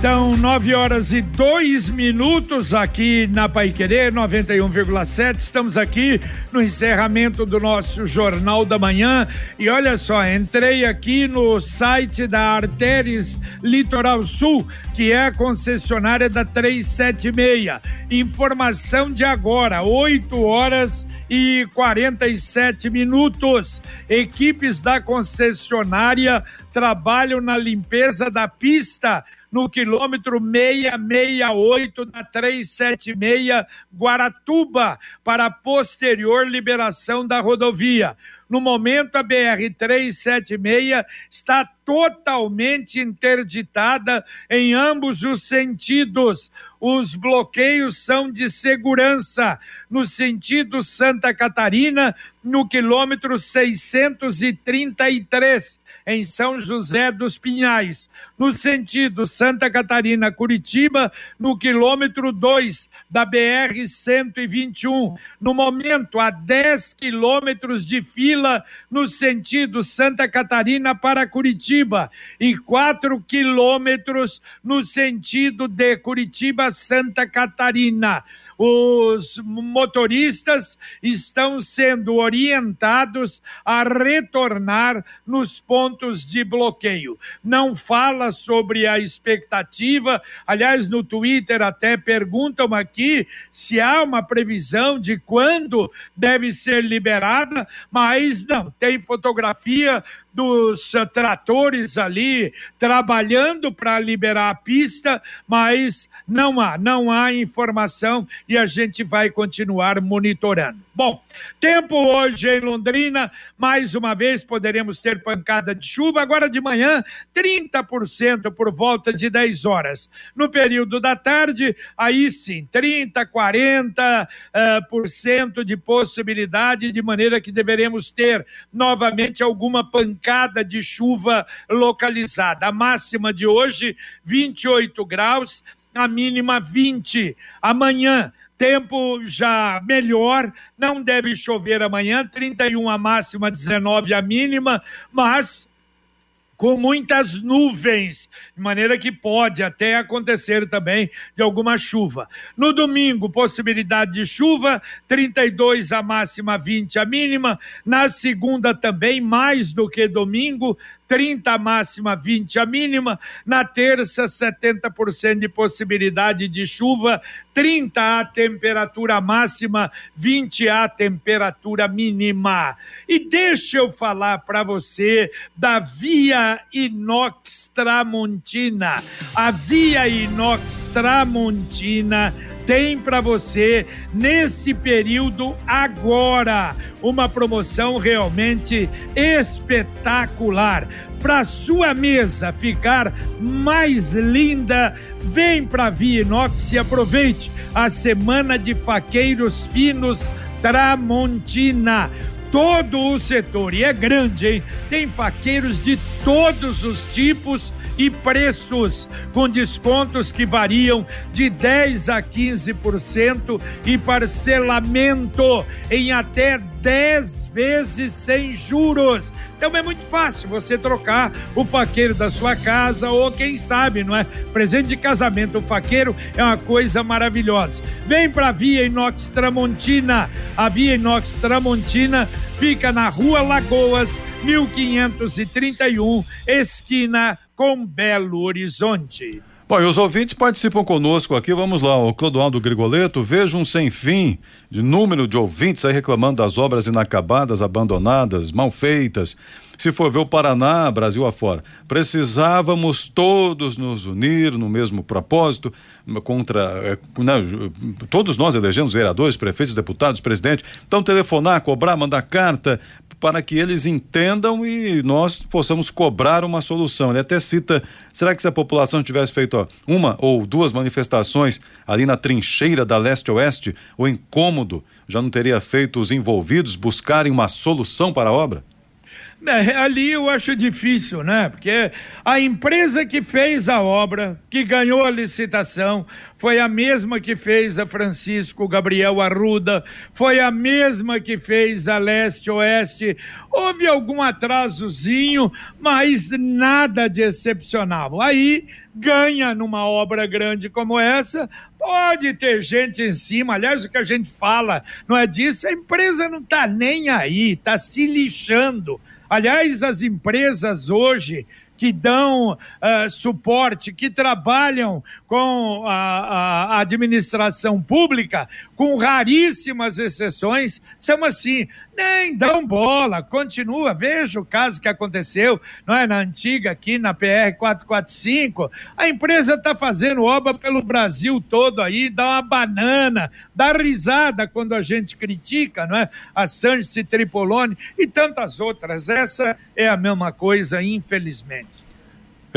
São nove horas e dois minutos aqui na Paiquerê 91,7. Estamos aqui no encerramento do nosso Jornal da Manhã. E olha só, entrei aqui no site da Arteres Litoral Sul, que é a concessionária da 376. Informação de agora, 8 horas e 47 minutos. Equipes da concessionária trabalham na limpeza da pista no quilômetro 668 da 376 Guaratuba, para posterior liberação da rodovia. No momento, a BR-376 está totalmente interditada em ambos os sentidos. Os bloqueios são de segurança. No sentido Santa Catarina, no quilômetro 633, em São José dos Pinhais. No sentido Santa Catarina-Curitiba, no quilômetro 2 da BR-121. No momento, a 10 quilômetros de fila no sentido Santa Catarina para Curitiba e 4 quilômetros no sentido de Curitiba-Santa Catarina os motoristas estão sendo orientados a retornar nos pontos de bloqueio. Não fala sobre a expectativa, aliás, no Twitter até perguntam aqui se há uma previsão de quando deve ser liberada, mas não, tem fotografia dos uh, tratores ali trabalhando para liberar a pista, mas não há, não há informação e a gente vai continuar monitorando. Bom, tempo hoje em Londrina, mais uma vez poderemos ter pancada de chuva, agora de manhã, 30% por volta de 10 horas. No período da tarde, aí sim, 30, 40% uh, por cento de possibilidade, de maneira que deveremos ter novamente alguma pancada de chuva localizada. A máxima de hoje, 28 graus, a mínima 20. Amanhã, tempo já melhor, não deve chover amanhã, 31 a máxima, 19 a mínima, mas com muitas nuvens, de maneira que pode até acontecer também de alguma chuva. No domingo, possibilidade de chuva, 32 a máxima, 20 a mínima. Na segunda também, mais do que domingo, 30 a máxima, 20 a mínima. Na terça, 70% de possibilidade de chuva, 30 a temperatura máxima, 20 a temperatura mínima. E deixa eu falar para você da Via Inox Tramontina. A Via Inox Tramontina tem para você nesse período agora uma promoção realmente espetacular. Para sua mesa ficar mais linda, vem para Via Inox e aproveite a semana de faqueiros finos Tramontina todo o setor e é grande, hein? Tem faqueiros de todos os tipos e preços, com descontos que variam de 10 a 15% e parcelamento em até 10 vezes sem juros. Então é muito fácil você trocar o faqueiro da sua casa ou quem sabe, não é? Presente de casamento, o faqueiro é uma coisa maravilhosa. Vem para a Via Inox Tramontina. A Via Inox Tramontina fica na Rua Lagoas, 1531, esquina com Belo Horizonte. Bom, e os ouvintes participam conosco aqui. Vamos lá, o Clodoaldo Grigoleto. Veja um sem fim de número de ouvintes aí reclamando das obras inacabadas, abandonadas, mal feitas. Se for ver o Paraná, Brasil afora, precisávamos todos nos unir no mesmo propósito contra. É, né, todos nós elegemos vereadores, prefeitos, deputados, presidente. Então, telefonar, cobrar, mandar carta, para que eles entendam e nós possamos cobrar uma solução. Ele até cita: será que se a população tivesse feito ó, uma ou duas manifestações ali na trincheira da leste-oeste, o incômodo já não teria feito os envolvidos buscarem uma solução para a obra? É, ali eu acho difícil, né? Porque a empresa que fez a obra, que ganhou a licitação, foi a mesma que fez a Francisco Gabriel Arruda, foi a mesma que fez a Leste Oeste. Houve algum atrasozinho, mas nada de excepcional. Aí ganha numa obra grande como essa, pode ter gente em cima. Aliás, o que a gente fala não é disso, a empresa não está nem aí, está se lixando. Aliás, as empresas hoje que dão uh, suporte, que trabalham com a, a, administração pública, com raríssimas exceções, são assim, nem dão bola, continua. Veja o caso que aconteceu, não é, na antiga aqui na PR 445, a empresa está fazendo obra pelo Brasil todo aí, dá uma banana, dá risada quando a gente critica, não é? A Sanches Tripolone e tantas outras. Essa é a mesma coisa, infelizmente.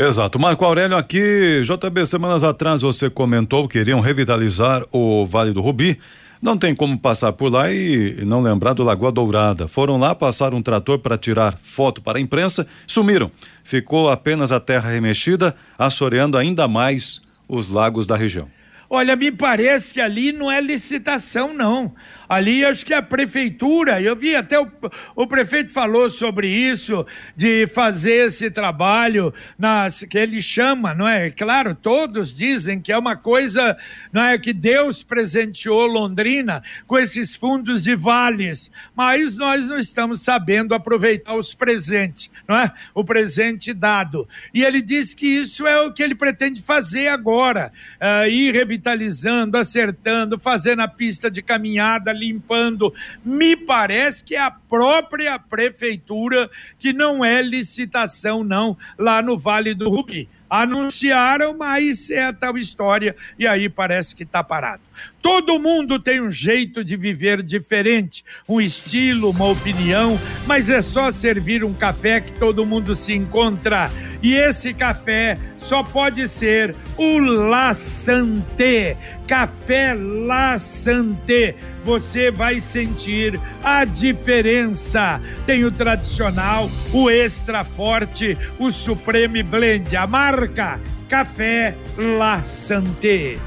Exato. Marco Aurélio aqui, JB, semanas atrás você comentou que queriam revitalizar o Vale do Rubi. Não tem como passar por lá e não lembrar do Lagoa Dourada. Foram lá, passaram um trator para tirar foto para a imprensa, sumiram. Ficou apenas a terra remexida, assoreando ainda mais os lagos da região. Olha, me parece que ali não é licitação, não. Ali acho que a prefeitura, eu vi até o, o prefeito falou sobre isso, de fazer esse trabalho nas, que ele chama, não é? Claro, todos dizem que é uma coisa, não é? Que Deus presenteou Londrina com esses fundos de vales, mas nós não estamos sabendo aproveitar os presentes, não é? O presente dado. E ele diz que isso é o que ele pretende fazer agora, uh, ir revitalizando, acertando, fazendo a pista de caminhada limpando. Me parece que é a própria prefeitura que não é licitação, não, lá no Vale do Rubi. Anunciaram, mas é a tal história, e aí parece que está parado. Todo mundo tem um jeito de viver diferente, um estilo, uma opinião, mas é só servir um café que todo mundo se encontra. E esse café só pode ser o La Santé. Café La Santé. Você vai sentir a diferença. Tem o tradicional, o extra forte, o Supreme Blend. A marca Café La Santé.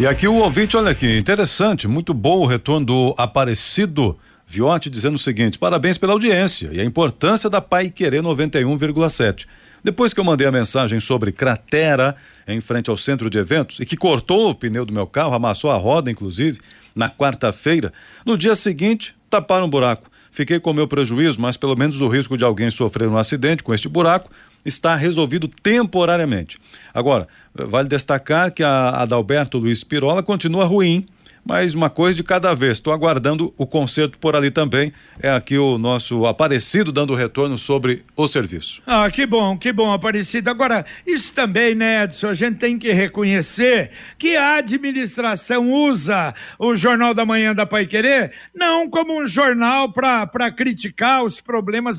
E aqui o ouvinte, olha aqui, interessante, muito bom o retorno do Aparecido Viotti dizendo o seguinte: parabéns pela audiência e a importância da Pai Querer 91,7. Depois que eu mandei a mensagem sobre cratera em frente ao centro de eventos e que cortou o pneu do meu carro, amassou a roda, inclusive, na quarta-feira, no dia seguinte, taparam um buraco. Fiquei com meu prejuízo, mas pelo menos o risco de alguém sofrer um acidente com este buraco está resolvido temporariamente. Agora, vale destacar que a Adalberto Luiz Pirola continua ruim mas uma coisa de cada vez. Estou aguardando o concerto por ali também. É aqui o nosso Aparecido dando retorno sobre o serviço. Ah, que bom, que bom, Aparecido. Agora, isso também, né, Edson? A gente tem que reconhecer que a administração usa o Jornal da Manhã da Pai Querer não como um jornal para criticar os problemas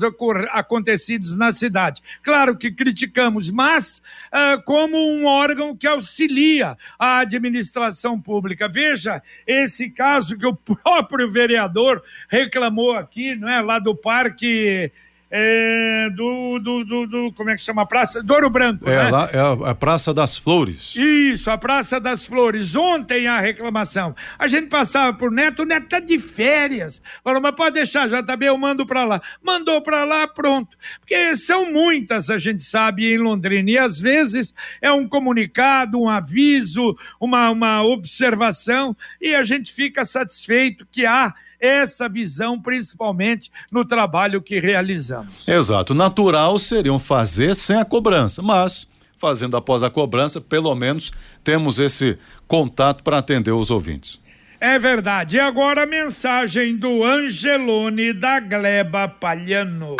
acontecidos na cidade. Claro que criticamos, mas ah, como um órgão que auxilia a administração pública. Veja, esse caso que o próprio vereador reclamou aqui, não é? Lá do Parque é, do, do, do, do, como é que chama? Praça Douro Branco. É, né? lá é a, a, Praça das Flores. Isso, a Praça das Flores. Ontem a reclamação. A gente passava por Neto, o Neto tá de férias. Falou, mas pode deixar, já tá bem, eu mando para lá. Mandou para lá, pronto. Porque são muitas, a gente sabe, em Londrina. E às vezes é um comunicado, um aviso, uma, uma observação, e a gente fica satisfeito que há essa visão, principalmente no trabalho que realizamos. Exato. Natural seriam fazer sem a cobrança, mas fazendo após a cobrança, pelo menos temos esse contato para atender os ouvintes. É verdade. E agora a mensagem do Angelone da Gleba Palhano.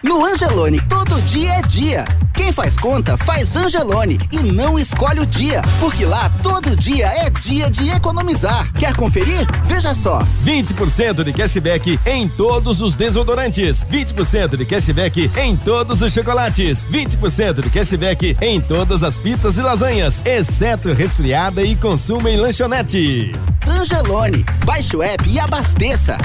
No Angelone, todo dia é dia. Quem faz conta, faz Angelone e não escolhe o dia, porque lá todo dia é dia de economizar. Quer conferir? Veja só. 20% de cashback em todos os desodorantes, 20% de cashback em todos os chocolates, 20% de cashback em todas as pizzas e lasanhas, exceto resfriada e consumo em lanchonete. Angelone, baixe o app e abasteça.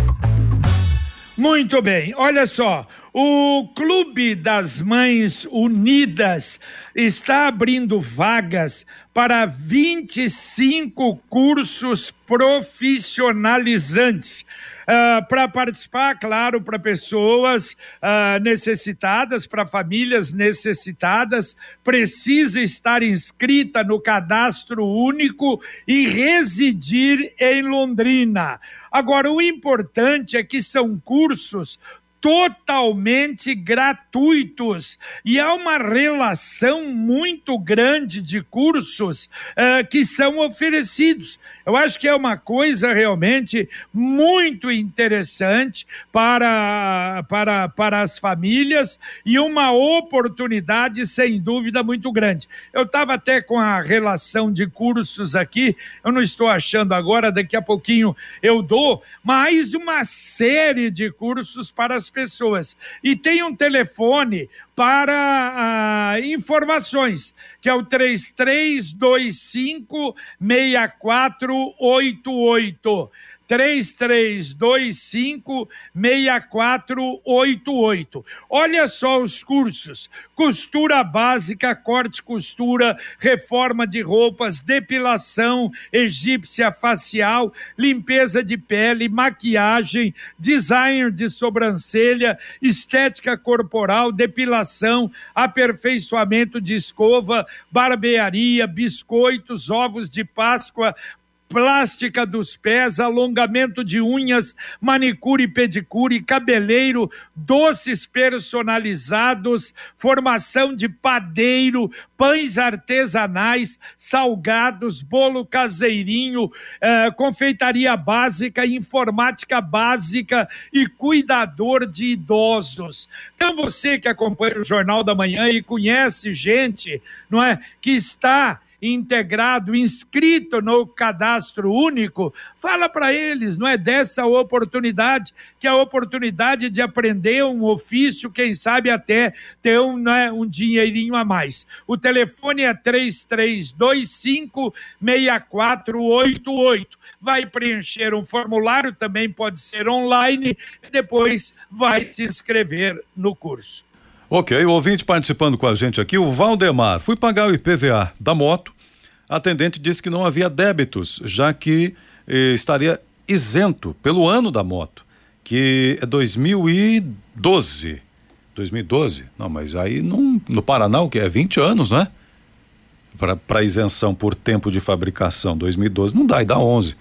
Muito bem, olha só. O Clube das Mães Unidas está abrindo vagas para 25 cursos profissionalizantes. Uh, para participar, claro, para pessoas uh, necessitadas, para famílias necessitadas, precisa estar inscrita no cadastro único e residir em Londrina. Agora, o importante é que são cursos totalmente gratuitos e há uma relação muito grande de cursos uh, que são oferecidos. Eu acho que é uma coisa realmente muito interessante para, para, para as famílias e uma oportunidade, sem dúvida, muito grande. Eu estava até com a relação de cursos aqui, eu não estou achando agora, daqui a pouquinho eu dou, mais uma série de cursos para as pessoas. E tem um telefone para ah, informações, que é o 3325 6488. 3325 6488. Olha só os cursos: costura básica, corte costura, reforma de roupas, depilação egípcia facial, limpeza de pele, maquiagem, design de sobrancelha, estética corporal, depilação, aperfeiçoamento de escova, barbearia, biscoitos, ovos de Páscoa, plástica dos pés, alongamento de unhas, manicure e pedicure, cabeleiro, doces personalizados, formação de padeiro, pães artesanais, salgados, bolo caseirinho, eh, confeitaria básica, informática básica e cuidador de idosos. Então você que acompanha o Jornal da Manhã e conhece gente, não é, que está integrado, inscrito no cadastro único, fala para eles, não é dessa oportunidade, que é a oportunidade de aprender um ofício, quem sabe até ter um, né, um dinheirinho a mais. O telefone é 3325 6488 vai preencher um formulário, também pode ser online, e depois vai te inscrever no curso. Ok, o ouvinte participando com a gente aqui, o Valdemar. Fui pagar o IPVA da moto. A atendente disse que não havia débitos, já que eh, estaria isento pelo ano da moto, que é 2012. 2012? Não, mas aí no Paraná, o que? É 20 anos, não é? Para isenção por tempo de fabricação. 2012 não dá, e dá 11.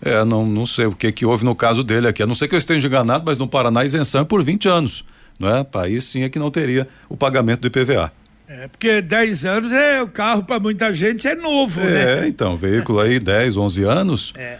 É, não, não sei o que que houve no caso dele aqui. A não ser que eu esteja enganado, mas no Paraná a isenção é por 20 anos não é? País sim é que não teria o pagamento do IPVA. É, porque 10 anos é o carro para muita gente é novo, é, né? É, então, veículo aí 10, 11 anos. É.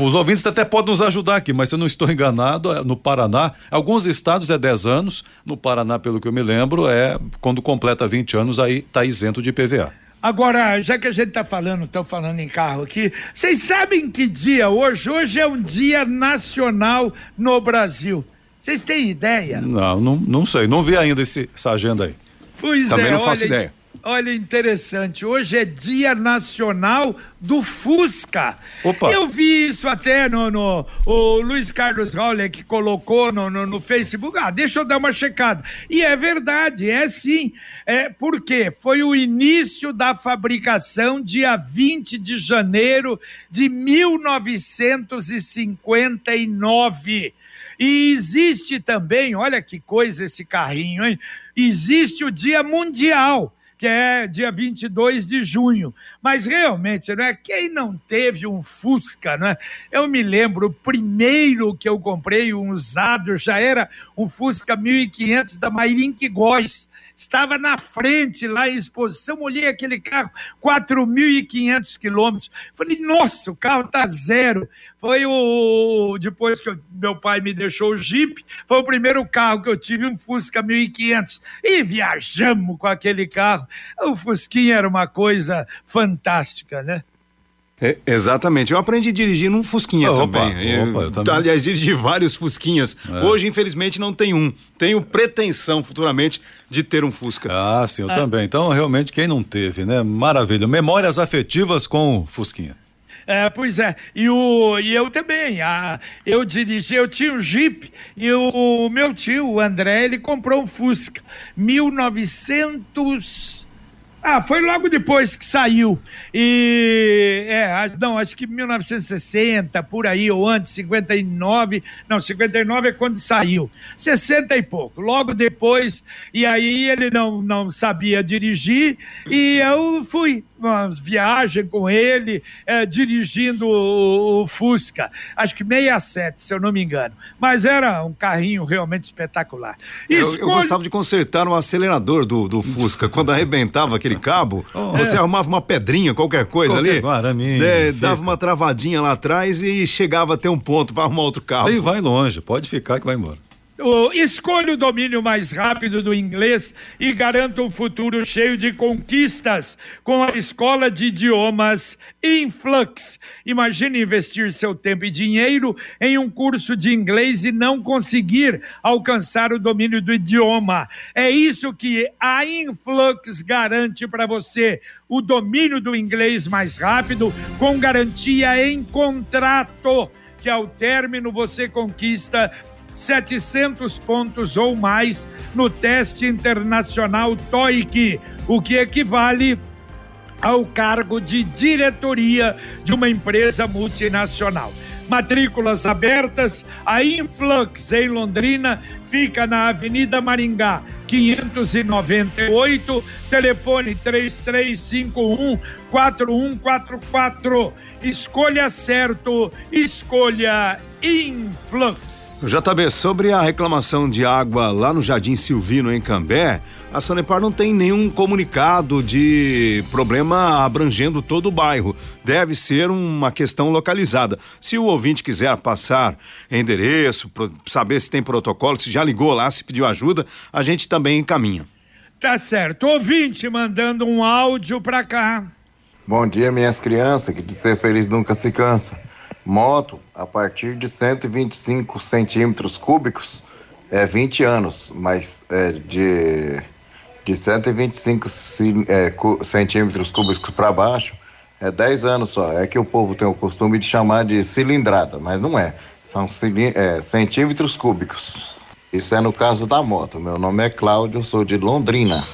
Os ouvintes até podem nos ajudar aqui, mas se eu não estou enganado, é, no Paraná, alguns estados é 10 anos, no Paraná, pelo que eu me lembro, é quando completa 20 anos, aí está isento de IPVA. Agora, já que a gente está falando, estão falando em carro aqui, vocês sabem que dia hoje? Hoje é um dia nacional no Brasil. Vocês têm ideia? Não, não, não sei. Não vi ainda esse, essa agenda aí. Pois Também é, não faço olha, ideia. Olha, interessante. Hoje é Dia Nacional do Fusca. Opa. Eu vi isso até no. no o Luiz Carlos Rauler que colocou no, no, no, Facebook. Ah, deixa eu dar uma checada. E é verdade, é sim. É, porque foi o início da fabricação, dia 20 de janeiro de 1959. E existe também, olha que coisa esse carrinho, hein? Existe o Dia Mundial, que é dia 22 de junho. Mas realmente, não é? Quem não teve um Fusca, não é? Eu me lembro, o primeiro que eu comprei, um usado, já era um Fusca 1500 da Mairink Góes estava na frente lá em exposição, olhei aquele carro, 4.500 quilômetros, falei, nossa, o carro tá zero. Foi o, depois que eu, meu pai me deixou o Jeep, foi o primeiro carro que eu tive, um Fusca 1500, e viajamos com aquele carro. O Fusquinha era uma coisa fantástica, né? É, exatamente. Eu aprendi a dirigir num Fusquinha opa, também. Opa, eu também. Aliás, dirigi vários Fusquinhas. É. Hoje, infelizmente, não tem um. Tenho pretensão futuramente de ter um Fusca. Ah, sim, eu é. também. Então, realmente, quem não teve, né? Maravilha. Memórias afetivas com Fusquinha. É, pois é. E, o, e eu também. A, eu dirigi, eu tinha um Jeep e o, o meu tio, o André, ele comprou um Fusca. 1900. Ah, foi logo depois que saiu. E. É, não, acho que 1960, por aí, ou antes, 59. Não, 59 é quando saiu. 60 e pouco. Logo depois. E aí ele não, não sabia dirigir e eu fui uma viagem com ele, é, dirigindo o, o, Fusca, acho que 67, se eu não me engano. Mas era um carrinho realmente espetacular. Eu, eu gostava de consertar um acelerador do, do Fusca. Quando arrebentava aquele cabo, oh, você é. arrumava uma pedrinha, qualquer coisa qualquer ali. Guaraminha, é, dava uma travadinha lá atrás e chegava até um ponto para arrumar outro carro. Aí vai longe, pode ficar que vai embora. Escolha o domínio mais rápido do inglês e garanta um futuro cheio de conquistas com a escola de idiomas Influx. Imagine investir seu tempo e dinheiro em um curso de inglês e não conseguir alcançar o domínio do idioma. É isso que a Influx garante para você: o domínio do inglês mais rápido com garantia em contrato que ao término você conquista 700 pontos ou mais no teste internacional TOEIC, o que equivale ao cargo de diretoria de uma empresa multinacional. Matrículas abertas, a Influx em Londrina fica na Avenida Maringá, 598, telefone 3351 4144. Escolha certo, escolha Influx. JB, sobre a reclamação de água lá no Jardim Silvino, em Cambé, a Sanepar não tem nenhum comunicado de problema abrangendo todo o bairro. Deve ser uma questão localizada. Se o ouvinte quiser passar endereço, saber se tem protocolo, se já ligou lá, se pediu ajuda, a gente também encaminha. Tá certo. Ouvinte mandando um áudio pra cá. Bom dia, minhas crianças, que de ser feliz nunca se cansa. Moto, a partir de 125 centímetros cúbicos, é 20 anos, mas é de, de 125 é, centímetros cúbicos para baixo, é 10 anos só. É que o povo tem o costume de chamar de cilindrada, mas não é. São é, centímetros cúbicos. Isso é no caso da moto. Meu nome é Cláudio, sou de Londrina.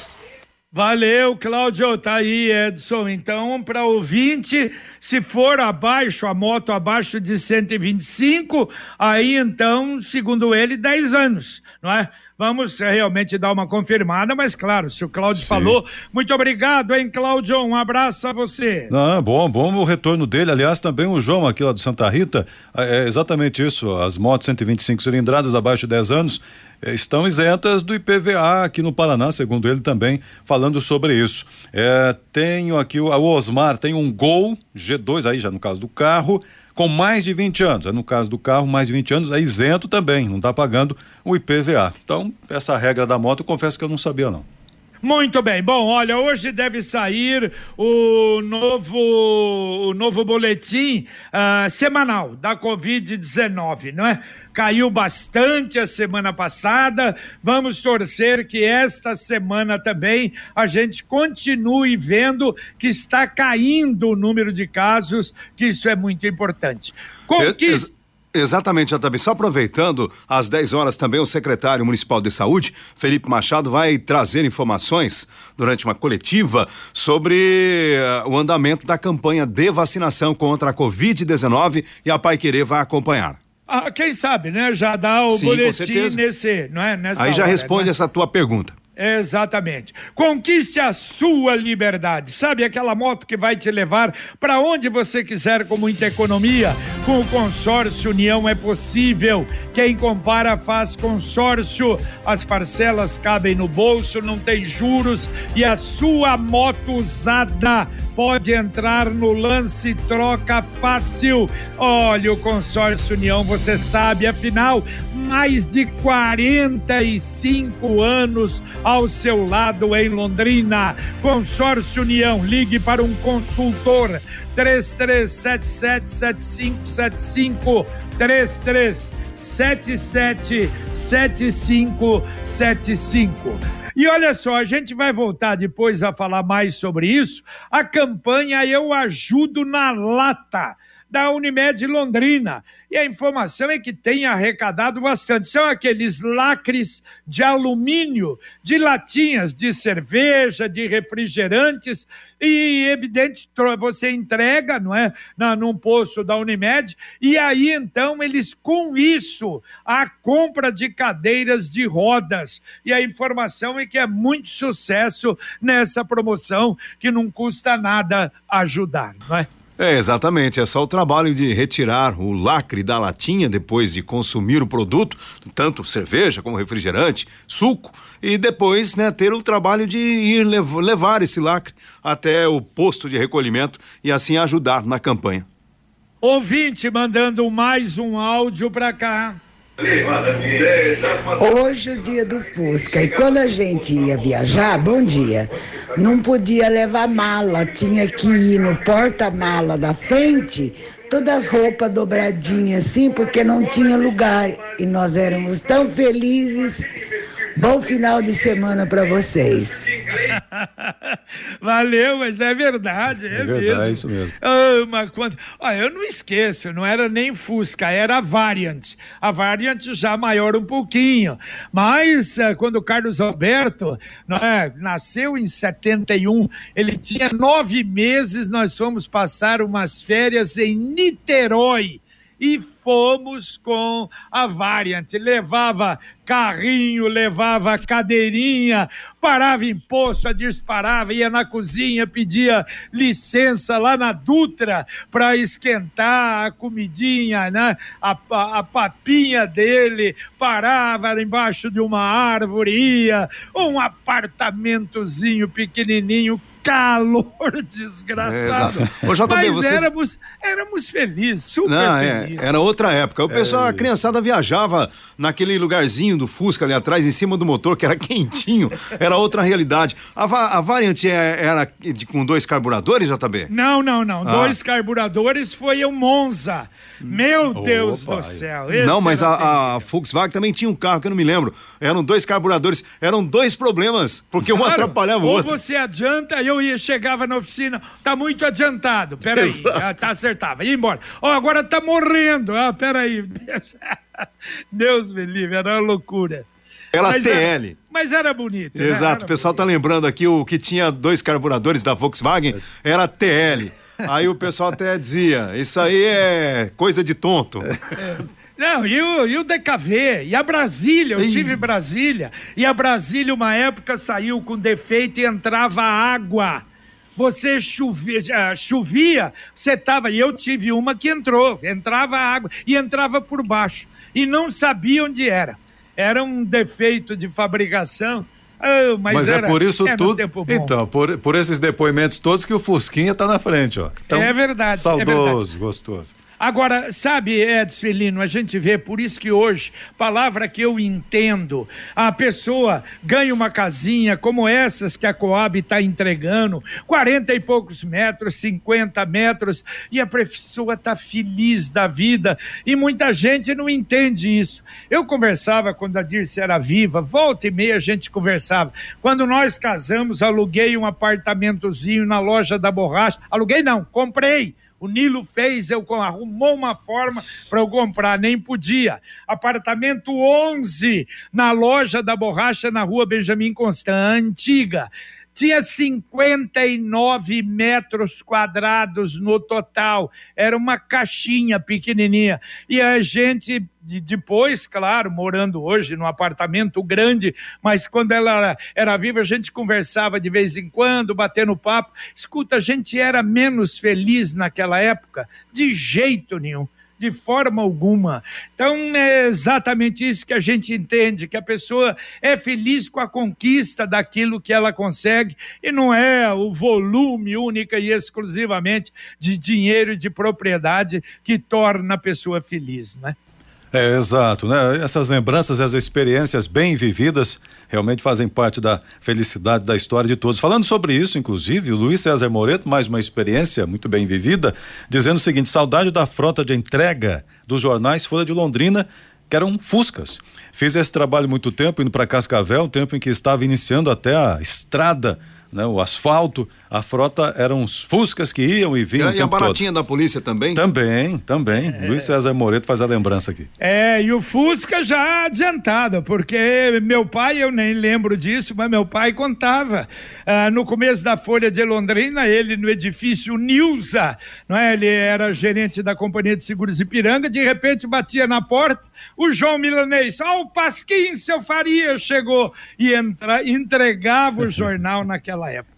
Valeu, Cláudio. Tá aí, Edson. Então, para ouvinte, se for abaixo, a moto abaixo de 125, aí então, segundo ele, 10 anos, não é? Vamos realmente dar uma confirmada, mas claro, se o Cláudio falou, muito obrigado, hein, Cláudio? Um abraço a você. Ah, bom, bom o retorno dele. Aliás, também o João aqui lá do Santa Rita, é exatamente isso. As motos 125 cilindradas abaixo de 10 anos eh, estão isentas do IPVA aqui no Paraná, segundo ele também, falando sobre isso. É, tenho aqui o, o Osmar, tem um Gol G2 aí já no caso do carro, com mais de 20 anos. É no caso do carro, mais de 20 anos, é isento também, não está pagando o IPVA. Então, essa regra da moto, confesso que eu não sabia não. Muito bem. Bom, olha, hoje deve sair o novo, o novo boletim uh, semanal da Covid-19, não é? Caiu bastante a semana passada. Vamos torcer que esta semana também a gente continue vendo que está caindo o número de casos, que isso é muito importante. Conquista. Exatamente, JB. Só aproveitando, às 10 horas também o secretário municipal de saúde, Felipe Machado, vai trazer informações durante uma coletiva sobre uh, o andamento da campanha de vacinação contra a Covid-19 e a Pai Querer vai acompanhar. Ah, quem sabe, né? Já dá o Sim, boletim nesse, não é? Nessa Aí já hora, responde né? essa tua pergunta. Exatamente. Conquiste a sua liberdade. Sabe aquela moto que vai te levar para onde você quiser com muita economia? Com o consórcio União é possível. Quem compara faz consórcio. As parcelas cabem no bolso, não tem juros e a sua moto usada pode entrar no lance troca fácil. Olha o consórcio União, você sabe, afinal, mais de 45 anos ao seu lado em Londrina. Consórcio União, ligue para um consultor 33777575 33777575. E olha só, a gente vai voltar depois a falar mais sobre isso. A campanha Eu Ajudo na Lata da Unimed Londrina. E a informação é que tem arrecadado bastante. São aqueles lacres de alumínio, de latinhas de cerveja, de refrigerantes, e evidente, você entrega, não é, na, num posto da Unimed, e aí então eles com isso a compra de cadeiras de rodas. E a informação é que é muito sucesso nessa promoção que não custa nada ajudar, não é? É, exatamente. É só o trabalho de retirar o lacre da latinha depois de consumir o produto, tanto cerveja como refrigerante, suco, e depois né, ter o trabalho de ir levar esse lacre até o posto de recolhimento e assim ajudar na campanha. Ouvinte mandando mais um áudio para cá. Hoje é o dia do Fusca e quando a gente ia viajar, bom dia, não podia levar mala, tinha que ir no porta-mala da frente, todas as roupas dobradinhas assim, porque não tinha lugar. E nós éramos tão felizes Bom final de semana para vocês. Valeu, mas é verdade, é, é verdade, mesmo. É isso mesmo. Oh, mas quando... ah, eu não esqueço, não era nem Fusca, era a Variant. A Variant já maior um pouquinho. Mas eh, quando o Carlos Alberto é, nasceu em 71, ele tinha nove meses, nós fomos passar umas férias em Niterói e fomos com a Variant. Levava carrinho, levava cadeirinha, parava em posto, disparava, ia na cozinha, pedia licença lá na Dutra para esquentar a comidinha, né? A, a, a, papinha dele, parava embaixo de uma árvore, ia, um apartamentozinho pequenininho, calor desgraçado. É, JB, Mas vocês... éramos, éramos felizes, super Não, é, felizes. É, era outra época. O pessoal, é a criançada viajava naquele lugarzinho do Fusca ali atrás, em cima do motor, que era quentinho. era outra realidade. A, a variante é, era de, com dois carburadores, JB? Não, não, não. Ah. Dois carburadores foi o Monza. Meu Deus Opa, do céu. não, mas a, a, Volkswagen também tinha um carro que eu não me lembro. Eram dois carburadores, eram dois problemas, porque claro, um atrapalhava o outro. Ou você adianta, eu ia, chegava na oficina, tá muito adiantado. Peraí, ah, tá, acertava, ia embora. Ó, oh, agora tá morrendo. Ah, peraí. Deus me livre, era uma loucura. Era mas TL. Era, mas era bonito. Né? Exato, né? o pessoal bonito. tá lembrando aqui o que tinha dois carburadores da Volkswagen era TL. Aí o pessoal até dizia, isso aí é coisa de tonto. É. Não, e o, e o DKV, e a Brasília, eu tive Brasília, e a Brasília uma época saiu com defeito e entrava água. Você chovia, ah, chovia você estava, e eu tive uma que entrou, entrava água e entrava por baixo, e não sabia onde era. Era um defeito de fabricação Oh, mas, mas é era, é por isso tudo. Então, por, por esses depoimentos todos que o Fusquinha está na frente, ó. Então, é verdade. Saudoso, é verdade. gostoso. Agora, sabe, Edson Felino, a gente vê, por isso que hoje, palavra que eu entendo, a pessoa ganha uma casinha como essas que a Coab está entregando, 40 e poucos metros, 50 metros, e a pessoa está feliz da vida, e muita gente não entende isso. Eu conversava quando a Dirce era viva, volta e meia a gente conversava. Quando nós casamos, aluguei um apartamentozinho na loja da borracha, aluguei não, comprei o Nilo fez, eu arrumou uma forma para eu comprar, nem podia. Apartamento 11 na loja da borracha na rua Benjamin Constant, antiga tinha 59 metros quadrados no total. Era uma caixinha pequenininha. E a gente, depois, claro, morando hoje num apartamento grande, mas quando ela era, viva, a gente conversava de vez em quando, batendo papo. Escuta, a gente era menos feliz naquela época? De jeito nenhum de forma alguma. Então é exatamente isso que a gente entende, que a pessoa é feliz com a conquista daquilo que ela consegue e não é o volume única e exclusivamente de dinheiro e de propriedade que torna a pessoa feliz, né? É, exato, né? Essas lembranças, essas experiências bem vividas realmente fazem parte da felicidade da história de todos. Falando sobre isso, inclusive, o Luiz César Moreto, mais uma experiência muito bem vivida, dizendo o seguinte: saudade da frota de entrega dos jornais Folha de Londrina, que eram Fuscas. Fiz esse trabalho muito tempo, indo para Cascavel, um tempo em que estava iniciando até a estrada, né, o asfalto A frota eram os Fuscas que iam e vinham. E, e a baratinha todo. da polícia também? Também, também. É. Luiz César Moreto faz a lembrança aqui. É, e o Fusca já adiantado, porque meu pai, eu nem lembro disso, mas meu pai contava. Ah, no começo da Folha de Londrina, ele no edifício Nilza, não é? Ele era gerente da Companhia de Seguros Ipiranga, de repente batia na porta, o João Milanês, ó, oh, o Pasquim, seu Faria, chegou e entra, entregava o jornal naquela época.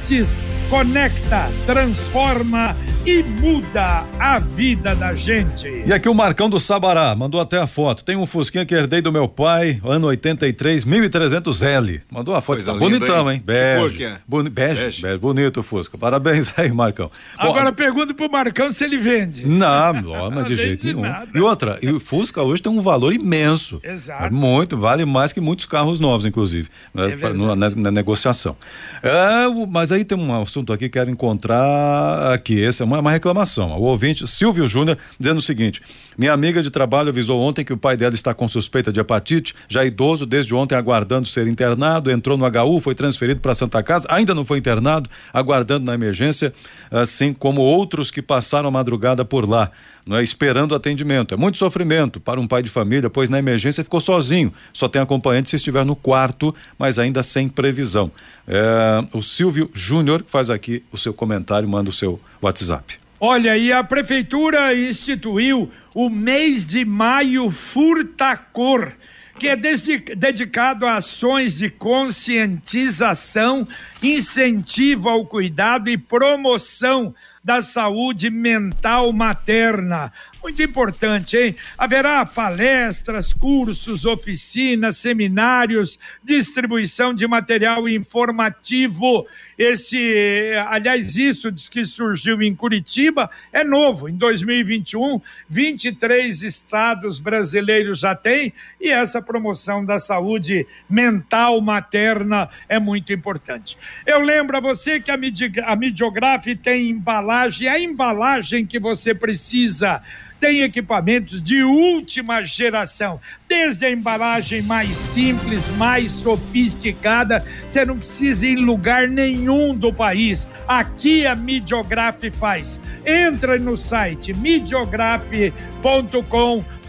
conecta, transforma e muda a vida da gente. E aqui o Marcão do Sabará mandou até a foto. Tem um Fusquinha que herdei do meu pai, ano 83, 1300L. Mandou a foto, tá bonitão, hein? Bege. É? Boni bege, bege. bege. Bonito o Fusca. Parabéns aí, Marcão. Agora Bom, pergunta pro Marcão se ele vende. Não, não, mas de jeito nenhum. Nada. E outra, e o Fusca hoje tem um valor imenso. Exato. É muito, vale mais que muitos carros novos, inclusive, né, é pra, na, na, negociação. É, mas aí tem um assunto aqui, quero encontrar aqui. Essa é uma, uma reclamação. O ouvinte Silvio Júnior dizendo o seguinte: minha amiga de trabalho avisou ontem que o pai dela está com suspeita de hepatite, já idoso, desde ontem aguardando ser internado, entrou no HU, foi transferido para Santa Casa, ainda não foi internado, aguardando na emergência, assim como outros que passaram a madrugada por lá, não é esperando atendimento. É muito sofrimento para um pai de família, pois na emergência ficou sozinho, só tem acompanhante se estiver no quarto, mas ainda sem previsão. É, o Silvio Júnior faz aqui o seu comentário, manda o seu WhatsApp. Olha, e a prefeitura instituiu o mês de maio furtacor, que é dedicado a ações de conscientização, incentivo ao cuidado e promoção da saúde mental materna. Muito importante, hein? Haverá palestras, cursos, oficinas, seminários, distribuição de material informativo. Esse, aliás, isso diz que surgiu em Curitiba, é novo. Em 2021, 23 estados brasileiros já têm, e essa promoção da saúde mental materna é muito importante. Eu lembro a você que a, a Midiograf tem embalagem, a embalagem que você precisa tem equipamentos de última geração, desde a embalagem mais simples, mais sofisticada, você não precisa ir em lugar nenhum do país. Aqui a Midiograf faz. Entra no site midiograf.com.br.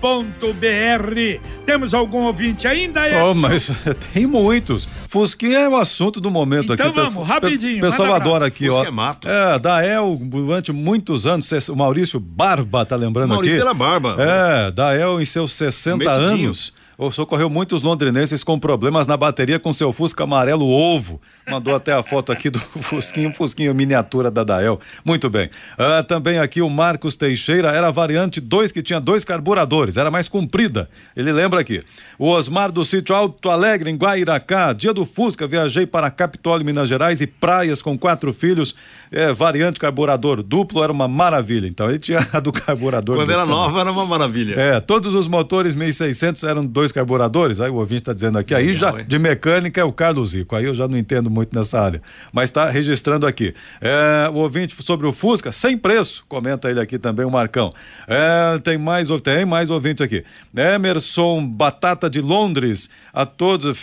Temos algum ouvinte ainda? Edson? Oh, mas tem muitos. Fusquinha é o assunto do momento então aqui. Então vamos, rapidinho. O pessoal adora aqui, Fusca ó. É, mato. é, Dael, durante muitos anos, o Maurício Barba tá lembrando Maurício aqui. Maurício Barba. É, Dael em seus 60 anos socorreu muitos londrinenses com problemas na bateria com seu Fusca amarelo ovo. Mandou até a foto aqui do Fusquinho, Fusquinho miniatura da Dael. Muito bem. Ah, também aqui o Marcos Teixeira era a variante 2 que tinha dois carburadores, era mais comprida. Ele lembra aqui. O Osmar do sítio Alto Alegre, em Guairacá, dia do Fusca, viajei para Capitólio, Minas Gerais e praias com quatro filhos. É, variante carburador duplo era uma maravilha. Então ele tinha a do carburador. Quando era nova era uma maravilha. É, todos os motores 1600 eram dois carburadores. Aí o ouvinte está dizendo aqui. Aí Legal, já hein? de mecânica é o Carlos Zico. Aí eu já não entendo muito nessa área. Mas está registrando aqui. É, o ouvinte sobre o Fusca, sem preço. Comenta ele aqui também, o Marcão. É, tem mais, tem mais ouvintes aqui. Emerson Batata de Londres. A todos.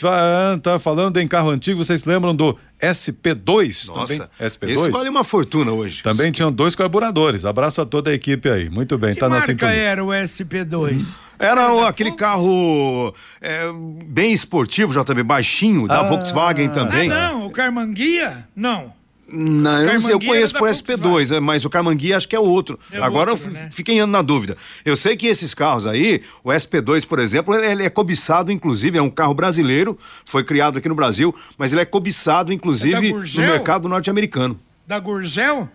Tá falando em carro antigo. Vocês lembram do SP2 Nossa, também. SP2. Esse vale uma fortuna hoje. Também tinham dois carburadores. Abraço a toda a equipe aí. Muito bem, que tá marca na sintonia. era o SP2? Era o, aquele carro é, bem esportivo, já também baixinho, da Ah. Volkswagen também. Ah, não, o Carmanguia? Não. Não, eu, não sei, eu conheço por da SP2, é, mas o Carmanguia acho que é outro. É Agora outro, eu né? fiquei na dúvida. Eu sei que esses carros aí, o SP2, por exemplo, ele é cobiçado, inclusive, é um carro brasileiro, foi criado aqui no Brasil, mas ele é cobiçado, É inclusive, da no mercado norte-americano. Da Gurgel?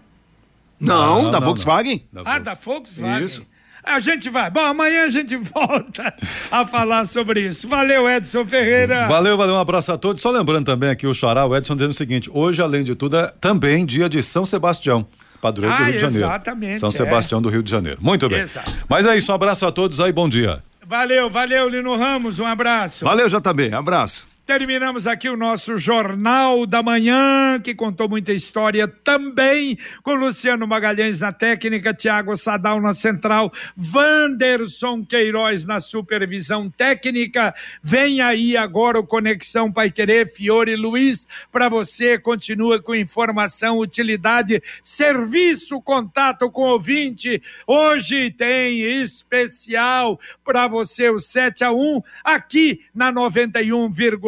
Não, Não, da não, Volkswagen. Da Ah, da Volkswagen. Isso. A gente vai. Bom, amanhã a gente volta a falar sobre isso. Valeu, Edson Ferreira. Valeu, valeu, um abraço a todos. Só lembrando também aqui o Xará, o Edson dizendo o seguinte: hoje, além de tudo, é também dia de São Sebastião. Padroeiro do Ah, Rio de Janeiro. exatamente, São é. Sebastião do Rio de Janeiro. Muito bem. Exato. Mas é isso, um abraço a todos aí, bom dia. Valeu, valeu, Lino Ramos. Um abraço. Valeu, JB. Abraço. Terminamos aqui o nosso Jornal da Manhã, que contou muita história também, com Luciano Magalhães na técnica, Tiago Sadal na central, Wanderson Queiroz na supervisão técnica. Vem aí agora o Conexão Pai Querer, Fiore Luiz, para você. Continua com informação, utilidade, serviço, contato com ouvinte. Hoje tem especial para você, o 7 a 1 aqui na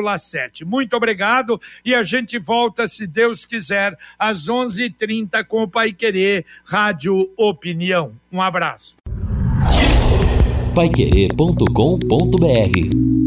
91,7. Muito obrigado e a gente volta, se Deus quiser, às 11h30 com o Pai Querer Rádio Opinião. Um abraço. Paiquerê.com.br